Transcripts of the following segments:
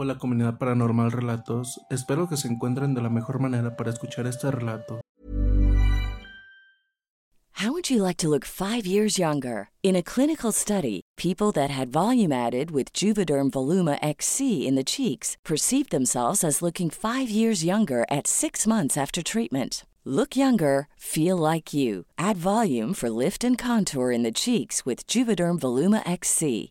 Hola comunidad paranormal relatos, espero que se encuentren de la mejor manera para escuchar este relato. How would you like to look five years younger? In a clinical study, people that had volume added with Juvederm Voluma XC in the cheeks perceived themselves as looking five years younger at six months after treatment. Look younger, feel like you. Add volume for lift and contour in the cheeks with Juvederm Voluma XC.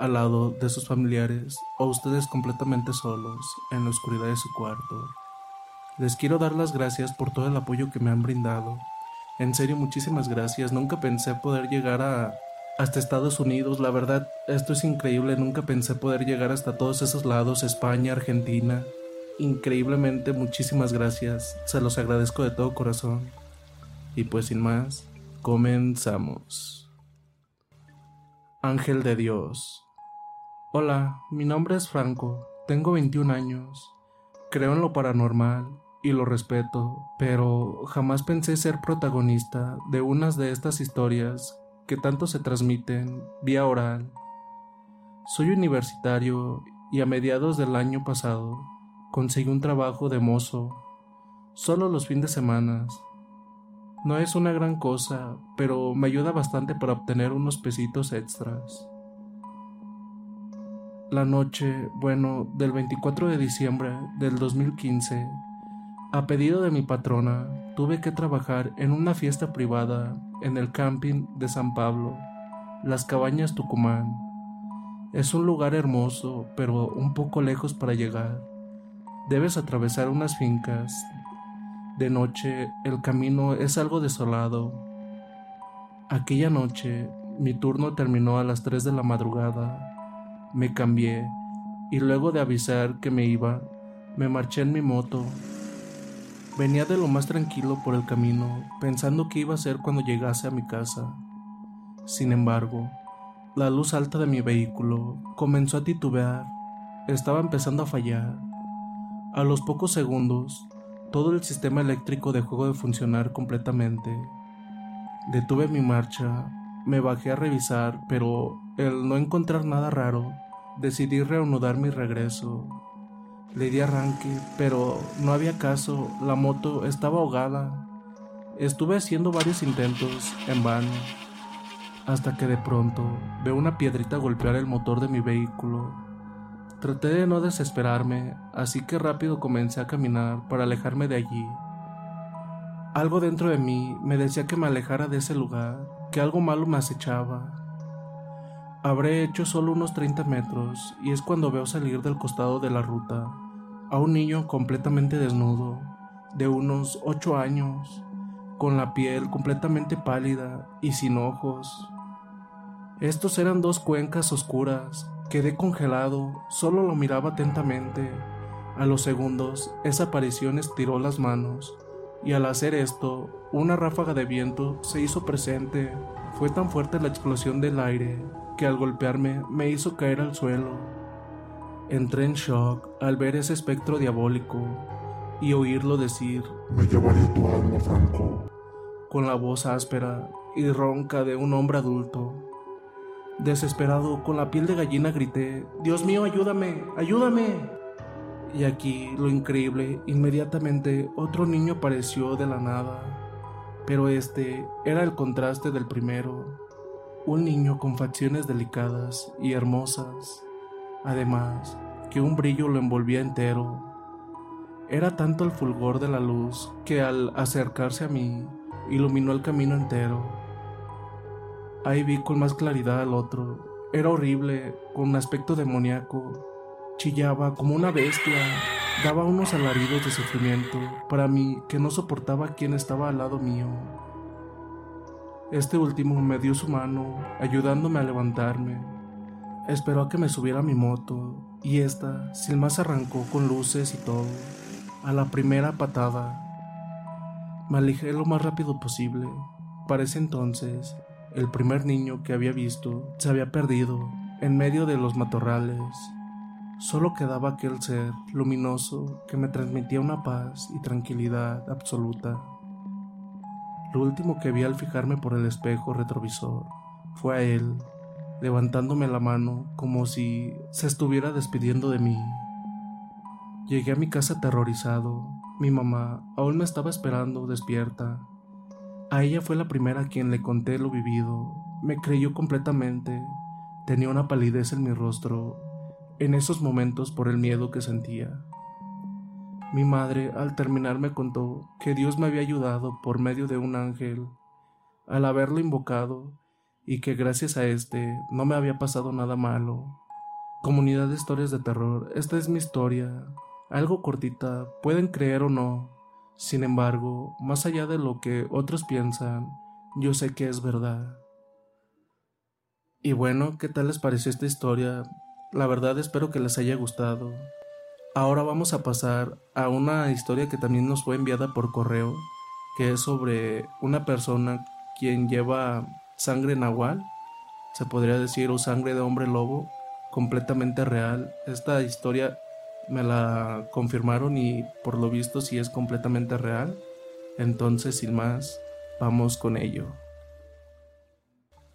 Al lado de sus familiares o ustedes completamente solos en la oscuridad de su cuarto. Les quiero dar las gracias por todo el apoyo que me han brindado. En serio, muchísimas gracias. Nunca pensé poder llegar a hasta Estados Unidos. La verdad, esto es increíble. Nunca pensé poder llegar hasta todos esos lados, España, Argentina. Increíblemente, muchísimas gracias. Se los agradezco de todo corazón. Y pues sin más, comenzamos. Ángel de Dios. Hola, mi nombre es Franco. Tengo 21 años. Creo en lo paranormal y lo respeto, pero jamás pensé ser protagonista de unas de estas historias que tanto se transmiten vía oral. Soy universitario y a mediados del año pasado conseguí un trabajo de mozo, solo los fines de semana. No es una gran cosa, pero me ayuda bastante para obtener unos pesitos extras. La noche, bueno, del 24 de diciembre del 2015, a pedido de mi patrona, tuve que trabajar en una fiesta privada en el camping de San Pablo, Las Cabañas Tucumán. Es un lugar hermoso, pero un poco lejos para llegar. Debes atravesar unas fincas. De noche el camino es algo desolado. Aquella noche mi turno terminó a las 3 de la madrugada. Me cambié y luego de avisar que me iba, me marché en mi moto. Venía de lo más tranquilo por el camino, pensando qué iba a hacer cuando llegase a mi casa. Sin embargo, la luz alta de mi vehículo comenzó a titubear. Estaba empezando a fallar. A los pocos segundos, todo el sistema eléctrico dejó de funcionar completamente. Detuve mi marcha, me bajé a revisar, pero al no encontrar nada raro, decidí reanudar mi regreso. Le di arranque, pero no había caso, la moto estaba ahogada. Estuve haciendo varios intentos en vano, hasta que de pronto veo una piedrita golpear el motor de mi vehículo. Traté de no desesperarme, así que rápido comencé a caminar para alejarme de allí. Algo dentro de mí me decía que me alejara de ese lugar, que algo malo me acechaba. Habré hecho solo unos 30 metros y es cuando veo salir del costado de la ruta a un niño completamente desnudo, de unos 8 años, con la piel completamente pálida y sin ojos. Estos eran dos cuencas oscuras Quedé congelado, solo lo miraba atentamente. A los segundos, esa aparición estiró las manos, y al hacer esto, una ráfaga de viento se hizo presente. Fue tan fuerte la explosión del aire que al golpearme me hizo caer al suelo. Entré en shock al ver ese espectro diabólico y oírlo decir, Me llevaré tu alma, Franco. Con la voz áspera y ronca de un hombre adulto. Desesperado, con la piel de gallina, grité, Dios mío, ayúdame, ayúdame. Y aquí lo increíble, inmediatamente otro niño apareció de la nada, pero este era el contraste del primero, un niño con facciones delicadas y hermosas, además que un brillo lo envolvía entero. Era tanto el fulgor de la luz que al acercarse a mí, iluminó el camino entero. Ahí vi con más claridad al otro. Era horrible, con un aspecto demoníaco. Chillaba como una bestia. Daba unos alaridos de sufrimiento para mí que no soportaba quien estaba al lado mío. Este último me dio su mano, ayudándome a levantarme. Esperó a que me subiera a mi moto y esta, sin más, arrancó con luces y todo. A la primera patada. Me alejé lo más rápido posible. Para ese entonces el primer niño que había visto se había perdido en medio de los matorrales. Solo quedaba aquel ser luminoso que me transmitía una paz y tranquilidad absoluta. Lo último que vi al fijarme por el espejo retrovisor fue a él, levantándome la mano como si se estuviera despidiendo de mí. Llegué a mi casa aterrorizado. Mi mamá aún me estaba esperando despierta a ella fue la primera a quien le conté lo vivido. Me creyó completamente. Tenía una palidez en mi rostro, en esos momentos por el miedo que sentía. Mi madre, al terminar, me contó que Dios me había ayudado por medio de un ángel al haberlo invocado y que gracias a este no me había pasado nada malo. Comunidad de historias de terror, esta es mi historia, algo cortita, pueden creer o no, sin embargo, más allá de lo que otros piensan, yo sé que es verdad. Y bueno, ¿qué tal les pareció esta historia? La verdad espero que les haya gustado. Ahora vamos a pasar a una historia que también nos fue enviada por correo, que es sobre una persona quien lleva sangre nahual, se podría decir, o sangre de hombre lobo, completamente real. Esta historia me la confirmaron y por lo visto sí es completamente real. Entonces, sin más, vamos con ello.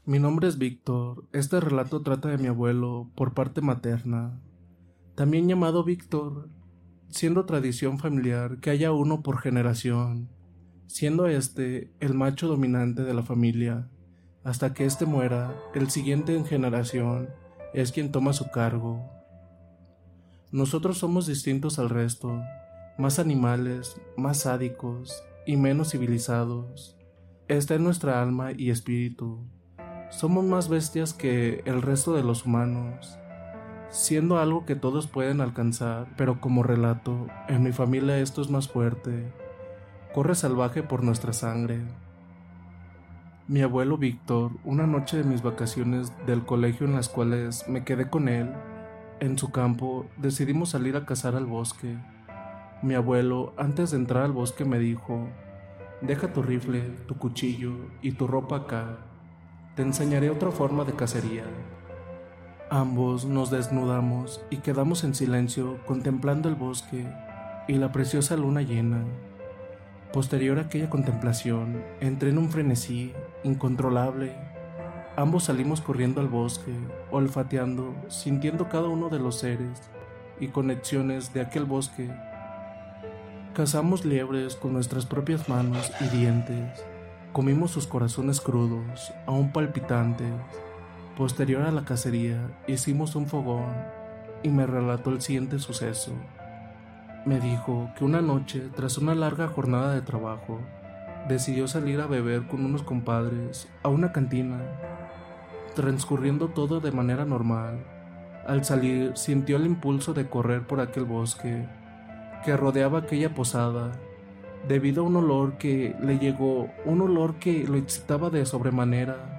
Mi nombre es Víctor. Este relato trata de mi abuelo por parte materna, también llamado Víctor, siendo tradición familiar que haya uno por generación, siendo este el macho dominante de la familia. Hasta que éste muera, el siguiente en generación es quien toma su cargo. Nosotros somos distintos al resto, más animales, más sádicos y menos civilizados. Está en nuestra alma y espíritu. Somos más bestias que el resto de los humanos. siendo algo que todos pueden alcanzar, pero como relato, en mi familia esto es más fuerte. Corre salvaje por nuestra sangre. Mi abuelo Víctor, una noche de mis vacaciones del colegio en las cuales me quedé con él, en su campo, decidimos salir a cazar al bosque. Mi abuelo, antes de entrar al bosque, me dijo, deja tu rifle, tu cuchillo y tu ropa acá. Te enseñaré otra forma de cacería. Ambos nos desnudamos y quedamos en silencio contemplando el bosque y la preciosa luna llena. Posterior a aquella contemplación, entré en un frenesí incontrolable. Ambos salimos corriendo al bosque, olfateando, sintiendo cada uno de los seres y conexiones de aquel bosque. Cazamos liebres con nuestras propias manos y dientes. Comimos sus corazones crudos, aún palpitantes Posterior a la cacería, hicimos un fogón y me relató el siguiente suceso. Me dijo que una noche, tras una larga jornada de trabajo, decidió salir a beber con unos compadres a una cantina, transcurriendo todo de manera normal. Al salir, sintió el impulso de correr por aquel bosque que rodeaba aquella posada, debido a un olor que le llegó, un olor que lo excitaba de sobremanera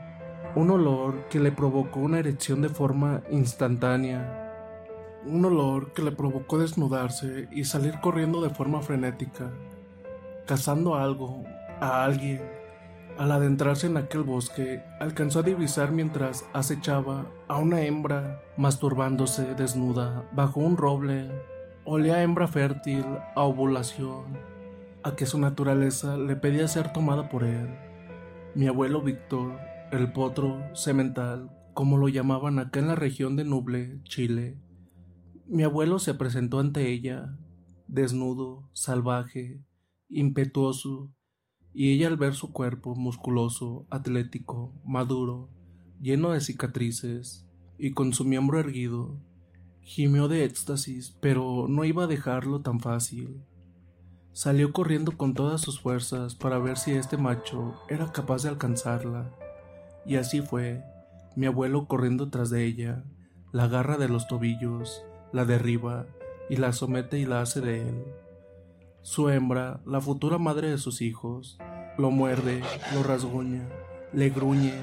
un olor que le provocó una erección de forma instantánea, un olor que le provocó desnudarse y salir corriendo de forma frenética, cazando algo, a alguien. Al adentrarse en aquel bosque, alcanzó a divisar mientras acechaba a una hembra masturbándose desnuda bajo un roble. Olía a hembra fértil, a ovulación, a que su naturaleza le pedía ser tomada por él. Mi abuelo Víctor el potro semental, como lo llamaban acá en la región de Nuble, Chile. Mi abuelo se presentó ante ella, desnudo, salvaje, impetuoso, y ella al ver su cuerpo musculoso, atlético, maduro, lleno de cicatrices, y con su miembro erguido, gimió de éxtasis, pero no iba a dejarlo tan fácil. Salió corriendo con todas sus fuerzas para ver si este macho era capaz de alcanzarla. Y así fue, mi abuelo corriendo tras de ella, la agarra de los tobillos, la derriba y la somete y la hace de él. Su hembra, la futura madre de sus hijos, lo muerde, lo rasguña, le gruñe,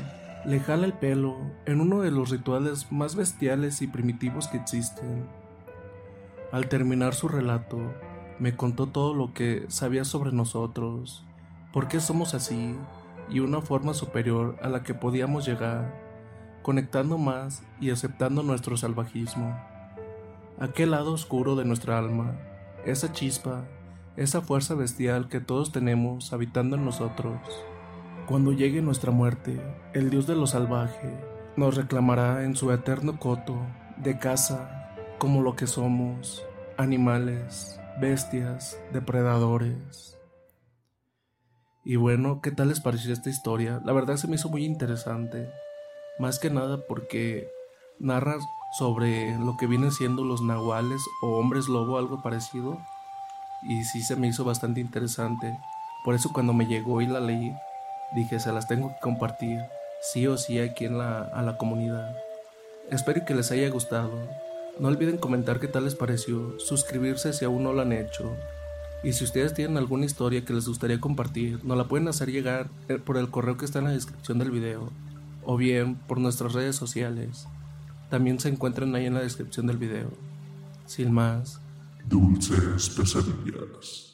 le jala el pelo en uno de los rituales más bestiales y primitivos que existen. Al terminar su relato, me contó todo lo que sabía sobre nosotros, por qué somos así, y una forma superior a la que podíamos llegar, conectando más y aceptando nuestro salvajismo. Aquel lado oscuro de nuestra alma, esa chispa, esa fuerza bestial que todos tenemos habitando en nosotros. Cuando llegue nuestra muerte, el Dios de lo salvaje nos reclamará en su eterno coto de casa como lo que somos, animales, bestias, depredadores. Y bueno, ¿qué tal les pareció esta historia? La verdad se me hizo muy interesante. Más que nada porque narra sobre lo que vienen siendo los nahuales o hombres lobo, algo parecido. Y sí se me hizo bastante interesante. Por eso cuando me llegó y la leí, dije, se las tengo que compartir, sí o sí aquí en la, a la comunidad. Espero que les haya gustado. No olviden comentar qué tal les pareció, suscribirse si aún no lo han hecho y si ustedes tienen alguna historia que les gustaría compartir, nos la pueden hacer llegar eh, por el correo que está en la descripción del video o bien por nuestras redes sociales. También se encuentran ahí en la descripción del video. Sin más. Dulces pesadillas.